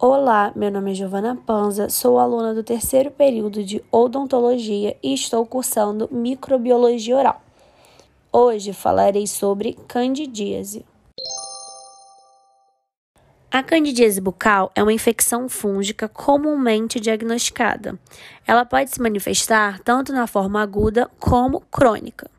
Olá, meu nome é Giovana Panza, sou aluna do terceiro período de odontologia e estou cursando microbiologia oral. Hoje falarei sobre candidíase. A candidíase bucal é uma infecção fúngica comumente diagnosticada. Ela pode se manifestar tanto na forma aguda como crônica.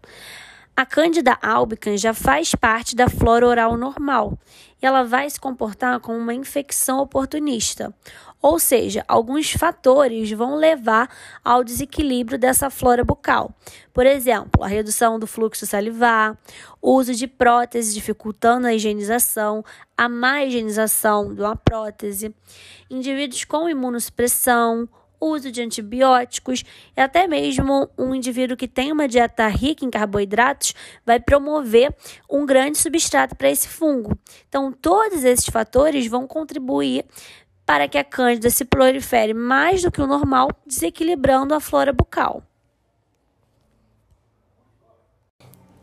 A Cândida albicans já faz parte da flora oral normal e ela vai se comportar como uma infecção oportunista. Ou seja, alguns fatores vão levar ao desequilíbrio dessa flora bucal. Por exemplo, a redução do fluxo salivar, o uso de prótese dificultando a higienização, a má higienização de uma prótese, indivíduos com imunossupressão, uso de antibióticos e até mesmo um indivíduo que tem uma dieta rica em carboidratos vai promover um grande substrato para esse fungo. Então, todos esses fatores vão contribuir para que a cândida se prolifere mais do que o normal, desequilibrando a flora bucal.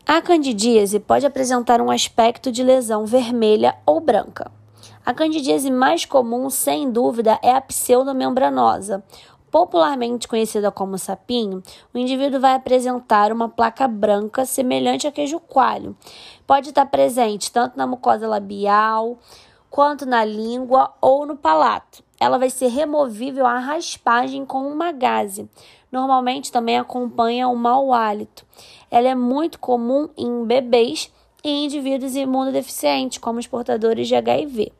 A candidíase pode apresentar um aspecto de lesão vermelha ou branca. A candidíase mais comum, sem dúvida, é a pseudomembranosa. Popularmente conhecida como sapinho, o indivíduo vai apresentar uma placa branca semelhante a queijo coalho. Pode estar presente tanto na mucosa labial, quanto na língua ou no palato. Ela vai ser removível à raspagem com uma gaze. Normalmente também acompanha um mau hálito. Ela é muito comum em bebês e indivíduos imunodeficientes, como os portadores de HIV.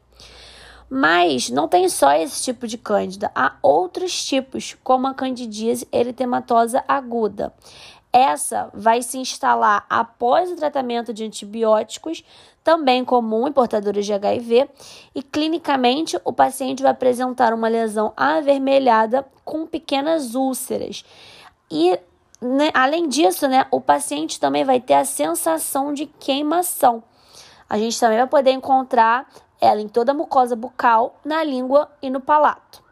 Mas não tem só esse tipo de cândida, há outros tipos, como a candidíase eritematosa aguda. Essa vai se instalar após o tratamento de antibióticos, também comum em portadores de HIV, e clinicamente o paciente vai apresentar uma lesão avermelhada com pequenas úlceras. E né, além disso, né, o paciente também vai ter a sensação de queimação. A gente também vai poder encontrar ela em toda a mucosa bucal, na língua e no palato.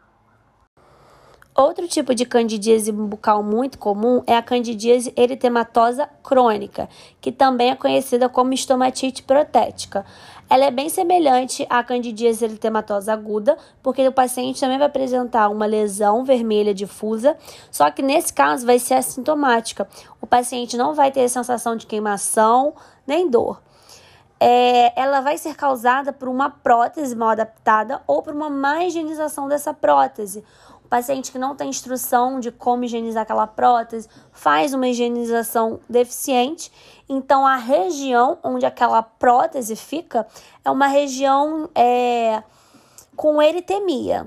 Outro tipo de candidíase bucal muito comum é a candidíase eritematosa crônica, que também é conhecida como estomatite protética. Ela é bem semelhante à candidíase eritematosa aguda, porque o paciente também vai apresentar uma lesão vermelha difusa, só que nesse caso vai ser assintomática. O paciente não vai ter sensação de queimação nem dor é, ela vai ser causada por uma prótese mal adaptada ou por uma má higienização dessa prótese. O paciente que não tem instrução de como higienizar aquela prótese faz uma higienização deficiente, então a região onde aquela prótese fica é uma região é, com eritemia.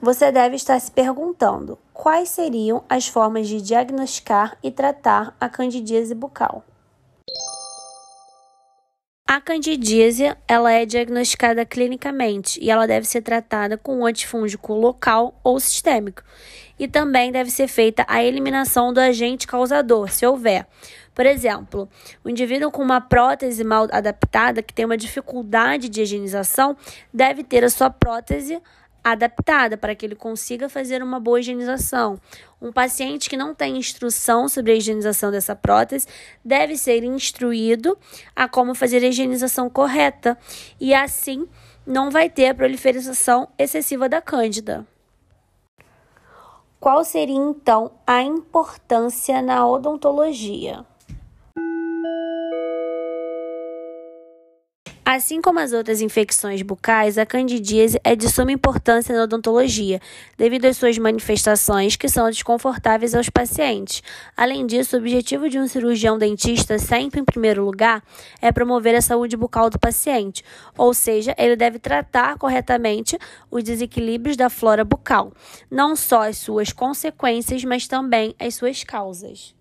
Você deve estar se perguntando quais seriam as formas de diagnosticar e tratar a candidíase bucal. A candidíase ela é diagnosticada clinicamente e ela deve ser tratada com um antifúngico local ou sistêmico. E também deve ser feita a eliminação do agente causador, se houver. Por exemplo, o indivíduo com uma prótese mal adaptada, que tem uma dificuldade de higienização, deve ter a sua prótese adaptada para que ele consiga fazer uma boa higienização. Um paciente que não tem instrução sobre a higienização dessa prótese deve ser instruído a como fazer a higienização correta e assim não vai ter a proliferação excessiva da cândida. Qual seria então a importância na odontologia? Assim como as outras infecções bucais, a candidíase é de suma importância na odontologia, devido às suas manifestações que são desconfortáveis aos pacientes. Além disso, o objetivo de um cirurgião dentista, sempre em primeiro lugar, é promover a saúde bucal do paciente, ou seja, ele deve tratar corretamente os desequilíbrios da flora bucal, não só as suas consequências, mas também as suas causas.